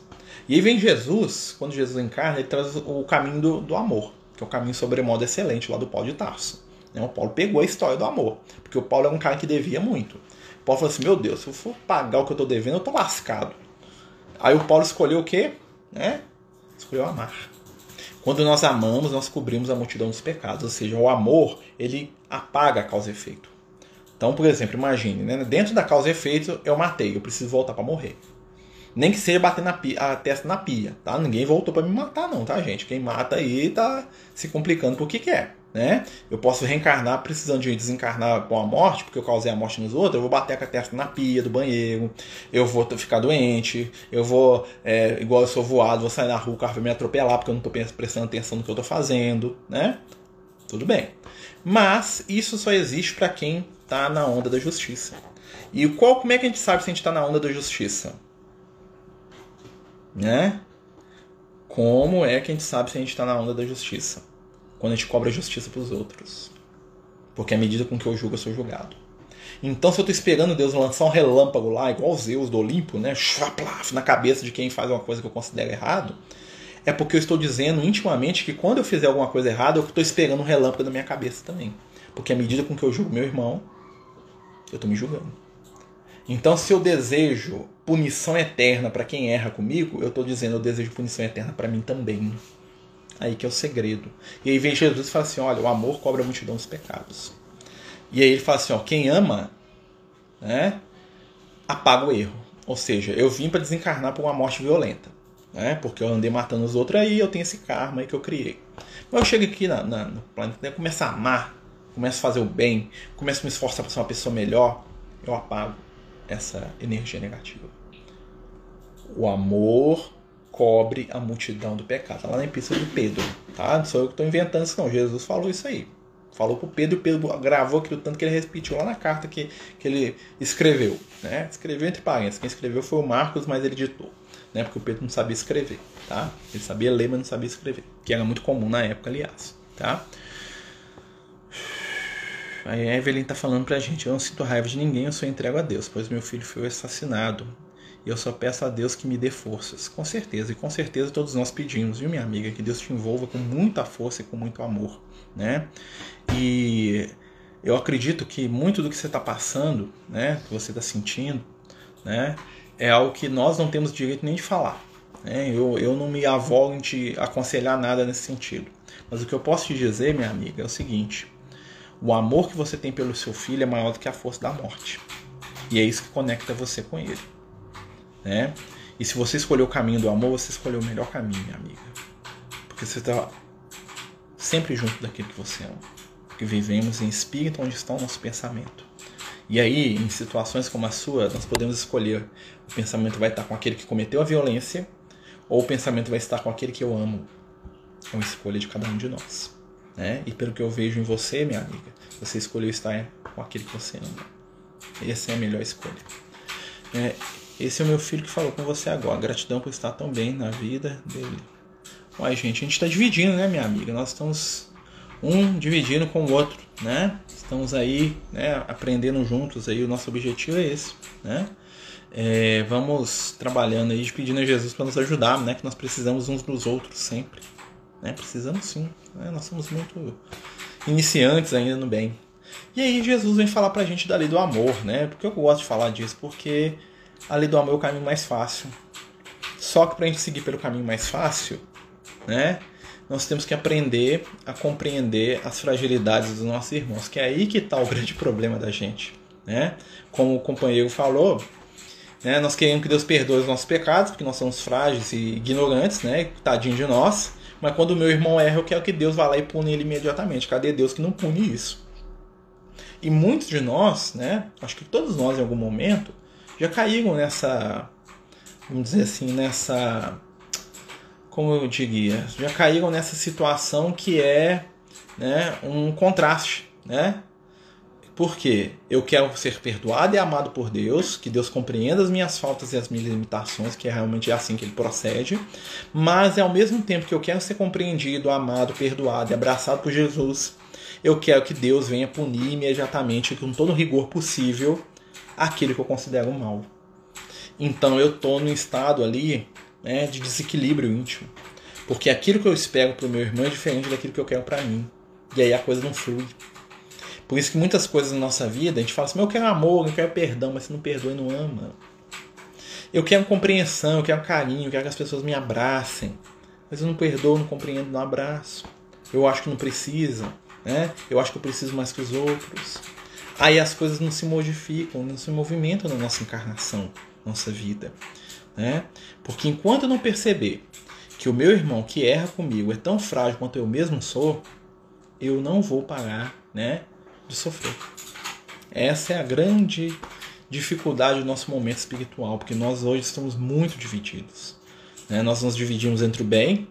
E aí vem Jesus, quando Jesus encarna, ele traz o caminho do, do amor que é o caminho sobremodo excelente lá do Paulo de Tarso. Né? O Paulo pegou a história do amor, porque o Paulo é um cara que devia muito. O Paulo falou assim: Meu Deus, se eu for pagar o que eu estou devendo, eu estou lascado. Aí o Paulo escolheu o quê? Né? Escolheu amar. Quando nós amamos, nós cobrimos a multidão dos pecados. Ou seja, o amor, ele apaga a causa e efeito. Então, por exemplo, imagine, né? dentro da causa e efeito, eu matei, eu preciso voltar para morrer. Nem que seja bater na pia, a testa na pia, tá? Ninguém voltou para me matar não, tá, gente? Quem mata aí tá se complicando por que quer, né? Eu posso reencarnar precisando de desencarnar com a morte, porque eu causei a morte nos outros, eu vou bater com a testa na pia do banheiro, eu vou ficar doente, eu vou, é, igual eu sou voado, vou sair na rua, o carro vai me atropelar porque eu não tô prestando atenção no que eu tô fazendo, né? Tudo bem. Mas isso só existe para quem tá na onda da justiça. E qual, como é que a gente sabe se a gente está na onda da justiça? né? Como é que a gente sabe se a gente está na onda da justiça? Quando a gente cobra justiça para os outros. Porque à medida com que eu julgo, eu sou julgado. Então, se eu estou esperando Deus lançar um relâmpago lá, igual Zeus do Olimpo, né? na cabeça de quem faz uma coisa que eu considero errado, é porque eu estou dizendo intimamente que quando eu fizer alguma coisa errada, eu estou esperando um relâmpago na minha cabeça também. Porque à medida com que eu julgo meu irmão, eu estou me julgando. Então, se eu desejo punição eterna para quem erra comigo, eu estou dizendo eu desejo punição eterna para mim também. Aí que é o segredo. E aí vem Jesus e fala assim: olha, o amor cobra a multidão dos pecados. E aí ele fala assim: ó, quem ama, né, apaga o erro. Ou seja, eu vim para desencarnar por uma morte violenta. Né, porque eu andei matando os outros, aí eu tenho esse karma aí que eu criei. Mas eu chego aqui na, na, no planeta, né, começo a amar, começo a fazer o bem, começo a me esforçar para ser uma pessoa melhor, eu apago essa energia negativa. O amor cobre a multidão do pecado. Tá lá na epístola de Pedro, tá? Não sou eu que estou inventando isso, não. Jesus falou isso aí. Falou para Pedro e Pedro gravou aquilo tanto que ele repetiu lá na carta que, que ele escreveu. Né? Escreveu entre parênteses. Quem escreveu foi o Marcos, mas ele ditou. Né? Porque o Pedro não sabia escrever. Tá? Ele sabia ler, mas não sabia escrever. Que era muito comum na época, aliás. Tá? A Evelyn está falando para a gente: Eu não sinto raiva de ninguém, eu sou entrego a Deus, pois meu filho foi assassinado. E eu só peço a Deus que me dê forças. Com certeza, e com certeza todos nós pedimos, viu, minha amiga? Que Deus te envolva com muita força e com muito amor, né? E eu acredito que muito do que você está passando, né, que você está sentindo, né, é algo que nós não temos direito nem de falar. Né? Eu, eu não me avogo em te aconselhar nada nesse sentido. Mas o que eu posso te dizer, minha amiga, é o seguinte: o amor que você tem pelo seu filho é maior do que a força da morte. E é isso que conecta você com ele. Né? E se você escolheu o caminho do amor, você escolheu o melhor caminho, minha amiga. Porque você está sempre junto daquilo que você ama. Porque vivemos em espírito onde está o nosso pensamento. E aí, em situações como a sua, nós podemos escolher: o pensamento vai estar com aquele que cometeu a violência, ou o pensamento vai estar com aquele que eu amo. É uma escolha de cada um de nós. Né? E pelo que eu vejo em você, minha amiga, você escolheu estar com aquele que você ama. Essa é a melhor escolha. É, esse é o meu filho que falou com você agora. Gratidão por estar tão bem na vida dele. Uai, gente, a gente está dividindo, né, minha amiga? Nós estamos um dividindo com o outro, né? Estamos aí, né, aprendendo juntos aí. O nosso objetivo é esse, né? É, vamos trabalhando aí, pedindo a Jesus para nos ajudar, né? Que nós precisamos uns dos outros sempre. Né? Precisamos sim. Né? Nós somos muito iniciantes ainda no bem. E aí Jesus vem falar pra gente da lei do amor, né? Porque eu gosto de falar disso, porque a lei do amor é o caminho mais fácil. Só que pra gente seguir pelo caminho mais fácil, né? Nós temos que aprender a compreender as fragilidades dos nossos irmãos, que é aí que está o grande <laughs> problema da gente, né? Como o companheiro falou, né? Nós queremos que Deus perdoe os nossos pecados, porque nós somos frágeis e ignorantes, né? Tadinho de nós. Mas quando o meu irmão erra, eu quero que Deus vá lá e pune ele imediatamente. Cadê Deus que não pune isso? E muitos de nós, né, acho que todos nós em algum momento, já caíram nessa, vamos dizer assim, nessa, como eu diria, já caíram nessa situação que é né, um contraste, né? Porque eu quero ser perdoado e amado por Deus, que Deus compreenda as minhas faltas e as minhas limitações, que é realmente assim que ele procede, mas ao mesmo tempo que eu quero ser compreendido, amado, perdoado e abraçado por Jesus, eu quero que Deus venha punir imediatamente, com todo o rigor possível, aquilo que eu considero mal. Então eu estou num estado ali né, de desequilíbrio íntimo. Porque aquilo que eu espero para o meu irmão é diferente daquilo que eu quero para mim. E aí a coisa não flui. Por isso que muitas coisas na nossa vida a gente fala assim: eu quero amor, eu quero perdão, mas se não perdoa e não ama. Eu quero compreensão, eu quero carinho, eu quero que as pessoas me abracem. Mas eu não perdoo, não compreendo, não abraço. Eu acho que não precisa, né? Eu acho que eu preciso mais que os outros. Aí as coisas não se modificam, não se movimentam na nossa encarnação, nossa vida, né? Porque enquanto eu não perceber que o meu irmão que erra comigo é tão frágil quanto eu mesmo sou, eu não vou parar, né, de sofrer. Essa é a grande dificuldade do nosso momento espiritual, porque nós hoje estamos muito divididos. Né? Nós nos dividimos entre o bem,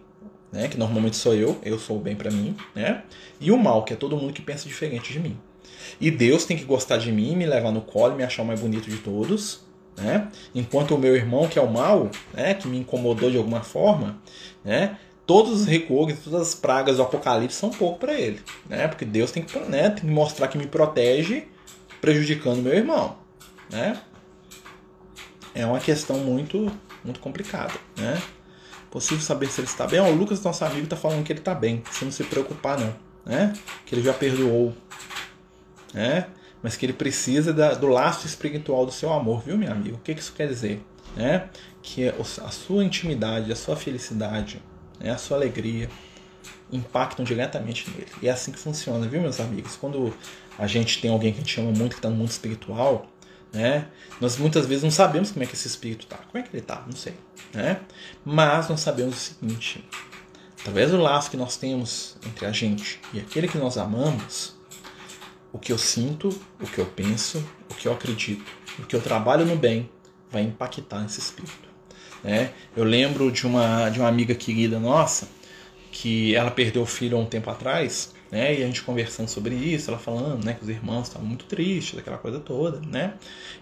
né, que normalmente sou eu, eu sou o bem para mim, né, e o mal, que é todo mundo que pensa diferente de mim. E Deus tem que gostar de mim, me levar no colo, me achar o mais bonito de todos, né? Enquanto o meu irmão, que é o mal, né, que me incomodou de alguma forma, né, todos os recursos, todas as pragas do apocalipse são pouco para ele, né? Porque Deus tem que, né, tem que mostrar que me protege, prejudicando meu irmão, né? É uma questão muito, muito complicada, né? Possível saber se ele está bem. Ó, o Lucas, nosso amigo, está falando que ele está bem, que você não se preocupar não, né? Que ele já perdoou, né? Mas que ele precisa da, do laço espiritual do seu amor, viu, meu amigo? O que isso quer dizer? Né? Que a sua intimidade, a sua felicidade, né, a sua alegria impactam diretamente nele. E é assim que funciona, viu, meus amigos? Quando a gente tem alguém que a gente ama muito, que está no mundo espiritual, né? Nós muitas vezes não sabemos como é que esse espírito está. Como é que ele está? Não sei. Né? Mas nós sabemos o seguinte: através do laço que nós temos entre a gente e aquele que nós amamos, o que eu sinto, o que eu penso, o que eu acredito, o que eu trabalho no bem, vai impactar esse espírito. Né? Eu lembro de uma, de uma amiga querida nossa que ela perdeu o filho há um tempo atrás, né? E a gente conversando sobre isso, ela falando, né, que os irmãos estavam muito tristes, aquela coisa toda, né?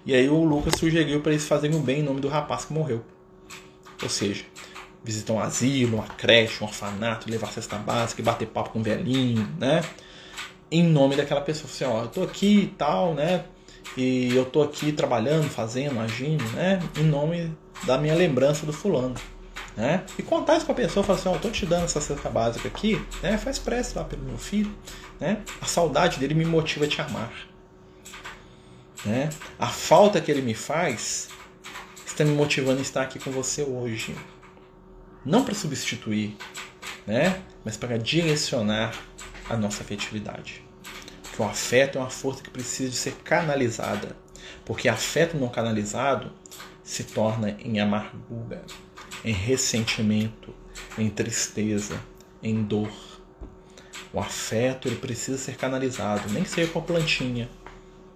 E aí o Lucas sugeriu para eles fazerem o bem em nome do rapaz que morreu. Ou seja, visitar um asilo, uma creche, um orfanato, levar cesta básica, bater papo com um velhinho, né? Em nome daquela pessoa, assim, ó, eu tô aqui e tal, né? E eu tô aqui trabalhando, fazendo, agindo, né? Em nome da minha lembrança do fulano. Né? E contar isso pra pessoa, falar assim, ó, oh, tô te dando essa cesta básica aqui, né? Faz prece lá pelo meu filho, né? A saudade dele me motiva a te amar. Né? A falta que ele me faz está me motivando a estar aqui com você hoje. Não para substituir, né? Mas para direcionar a nossa afetividade. Porque o afeto é uma força que precisa de ser canalizada. Porque afeto não canalizado se torna em amargura, em ressentimento, em tristeza, em dor. O afeto ele precisa ser canalizado, nem seja para a plantinha,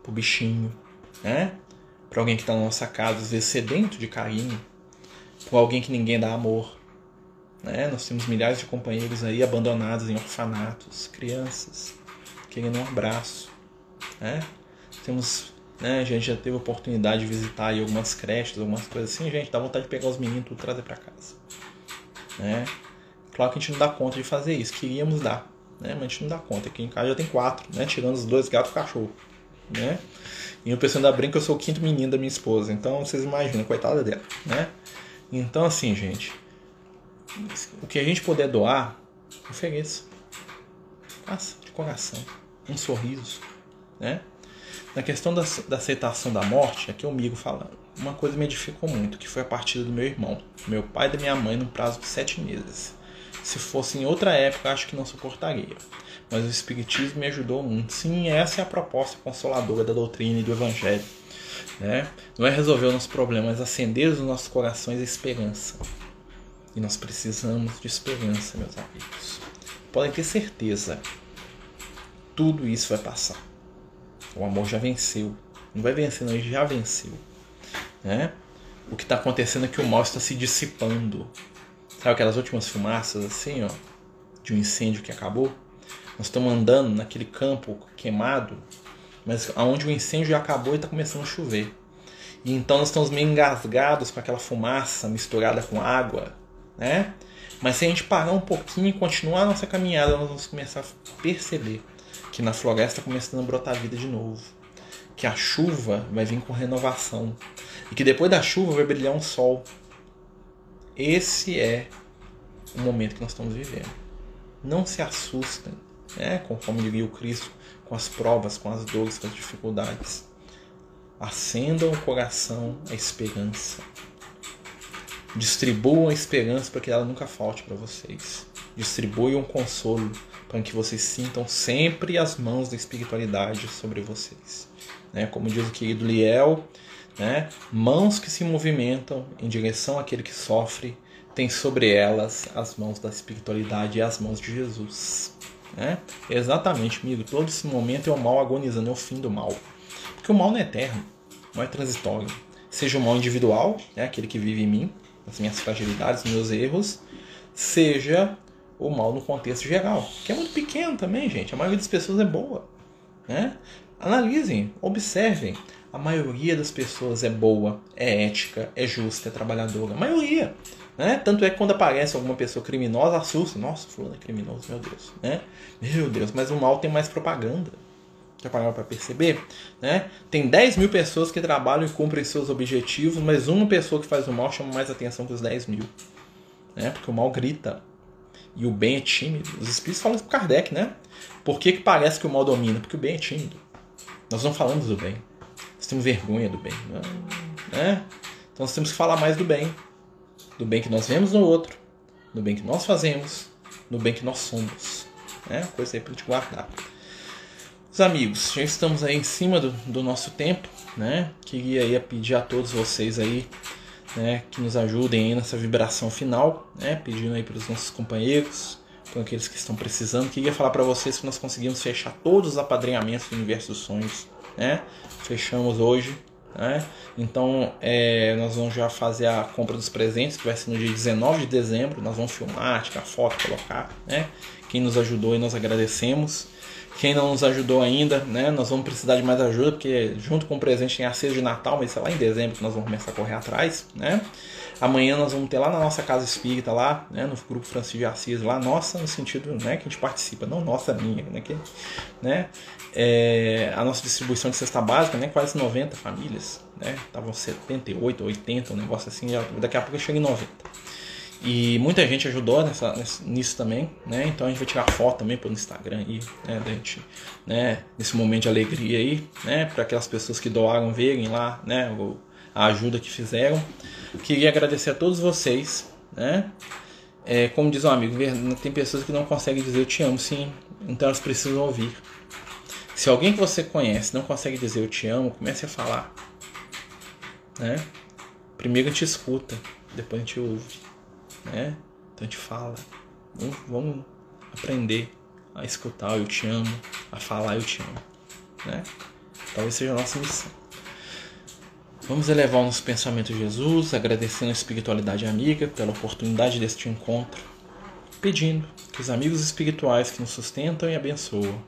para o bichinho, né? para alguém que está na nossa casa, às vezes sedento de carinho, para alguém que ninguém dá amor. Né? Nós temos milhares de companheiros aí abandonados em orfanatos, crianças, querendo um abraço. Né? Temos né? A gente já teve oportunidade de visitar aí algumas creches, algumas coisas assim, gente, dá vontade de pegar os meninos e tudo trazer para casa. Né? Claro que a gente não dá conta de fazer isso, queríamos dar, né? mas a gente não dá conta. Aqui em casa já tem quatro, né? tirando os dois gatos e cachorro. Né? E o pessoal ainda brinca eu sou o quinto menino da minha esposa, então vocês imaginam, coitada dela. Né? Então, assim, gente, o que a gente puder doar, ofereça. Faça de coração. Um sorriso. Né? Na questão da, da aceitação da morte, aqui é o Migo falando. Uma coisa me edificou muito, que foi a partida do meu irmão, meu pai e da minha mãe, no prazo de sete meses. Se fosse em outra época, acho que não suportaria. Mas o Espiritismo me ajudou muito. Sim, essa é a proposta consoladora da doutrina e do Evangelho. Né? Não é resolver o nosso problema, mas acender nos nossos corações a esperança. E nós precisamos de esperança, meus amigos. Podem ter certeza, tudo isso vai passar O amor já venceu. Não vai vencer, não, ele já venceu. Né? O que está acontecendo é que o mal está se dissipando. Sabe aquelas últimas fumaças assim, ó, de um incêndio que acabou? Nós estamos andando naquele campo queimado, mas aonde o incêndio já acabou e está começando a chover. E então nós estamos meio engasgados com aquela fumaça misturada com água, né? Mas se a gente parar um pouquinho e continuar a nossa caminhada, nós vamos começar a perceber que na floresta está começando a brotar vida de novo. Que a chuva vai vir com renovação. E que depois da chuva vai brilhar um sol. Esse é o momento que nós estamos vivendo. Não se assustem, né? conforme diria o Cristo, com as provas, com as dores, com as dificuldades. Acendam o coração a esperança. Distribuam a esperança para que ela nunca falte para vocês. Distribuam consolo para que vocês sintam sempre as mãos da espiritualidade sobre vocês. Né? Como diz o querido Liel, né? mãos que se movimentam em direção àquele que sofre, têm sobre elas as mãos da espiritualidade e as mãos de Jesus. Né? Exatamente, amigo. Todo esse momento é o mal agonizando, é o fim do mal. Porque o mal não é eterno, não é transitório. Seja o mal individual, né, aquele que vive em mim, as minhas fragilidades, meus erros, seja o mal no contexto geral, que é muito pequeno também, gente. A maioria das pessoas é boa. Né? Analisem, observem. A maioria das pessoas é boa, é ética, é justa, é trabalhadora. A maioria. Né? Tanto é que quando aparece alguma pessoa criminosa, assusta. Nossa, fulano é criminoso, meu Deus. Né? Meu Deus, mas o mal tem mais propaganda. Já pararam para perceber? Né? Tem 10 mil pessoas que trabalham e cumprem seus objetivos, mas uma pessoa que faz o mal chama mais atenção que os 10 mil. Né? Porque o mal grita. E o bem é tímido. Os espíritos falam isso pro Kardec, né? Por que, que parece que o mal domina? Porque o bem é tímido. Nós não falamos do bem. Nós temos vergonha do bem. Né? Então nós temos que falar mais do bem. Do bem que nós vemos no outro. Do bem que nós fazemos. Do bem que nós somos. Né? Coisa aí pra gente guardar. Os amigos, já estamos aí em cima do, do nosso tempo, né? Queria aí pedir a todos vocês aí, né, que nos ajudem nessa vibração final, né? Pedindo aí para os nossos companheiros, para aqueles que estão precisando. Queria falar para vocês que nós conseguimos fechar todos os apadrinhamentos do Universo dos Sonhos, né? Fechamos hoje, né? Então, é, nós vamos já fazer a compra dos presentes, que vai ser no dia 19 de dezembro. Nós vamos filmar, tirar foto, colocar, né? Quem nos ajudou e nós agradecemos. Quem não nos ajudou ainda, né? Nós vamos precisar de mais ajuda, porque junto com o presente tem a ceia de Natal, mas é lá em dezembro que nós vamos começar a correr atrás, né? Amanhã nós vamos ter lá na nossa casa espírita, lá, né, no grupo Francisco de Assis, lá, nossa, no sentido né, que a gente participa, não nossa, minha, né? Que, né é, a nossa distribuição de cesta básica, né? Quase 90 famílias, né? Estavam 78, 80, um negócio assim, já, daqui a pouco chega em 90. E muita gente ajudou nessa, nisso também, né? Então a gente vai tirar foto também pelo Instagram aí, né? Da gente, né? Nesse momento de alegria aí, né? Para aquelas pessoas que doaram verem lá, né? A ajuda que fizeram. Queria agradecer a todos vocês, né? É, como diz um amigo, tem pessoas que não conseguem dizer eu te amo, sim. Então elas precisam ouvir. Se alguém que você conhece não consegue dizer eu te amo, comece a falar, né? Primeiro a gente escuta, depois a gente ouve né? Então gente fala, vamos, vamos aprender a escutar eu te amo, a falar eu te amo, né? Talvez seja a nossa missão. Vamos elevar o nosso pensamento a Jesus, agradecendo a espiritualidade amiga pela oportunidade deste encontro, pedindo que os amigos espirituais que nos sustentam e abençoam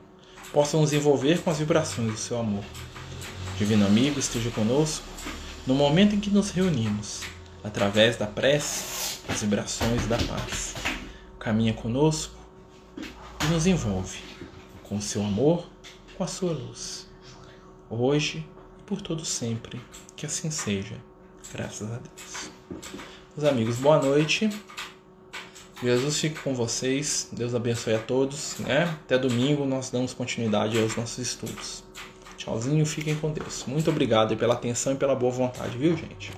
possam nos envolver com as vibrações do seu amor. Divino amigo, esteja conosco no momento em que nos reunimos, através da prece as vibrações da paz. Caminha conosco e nos envolve com o seu amor, com a sua luz. Hoje e por todo sempre, que assim seja. Graças a Deus. Meus amigos, boa noite. Jesus fique com vocês. Deus abençoe a todos. Né? Até domingo nós damos continuidade aos nossos estudos. Tchauzinho, fiquem com Deus. Muito obrigado pela atenção e pela boa vontade, viu, gente?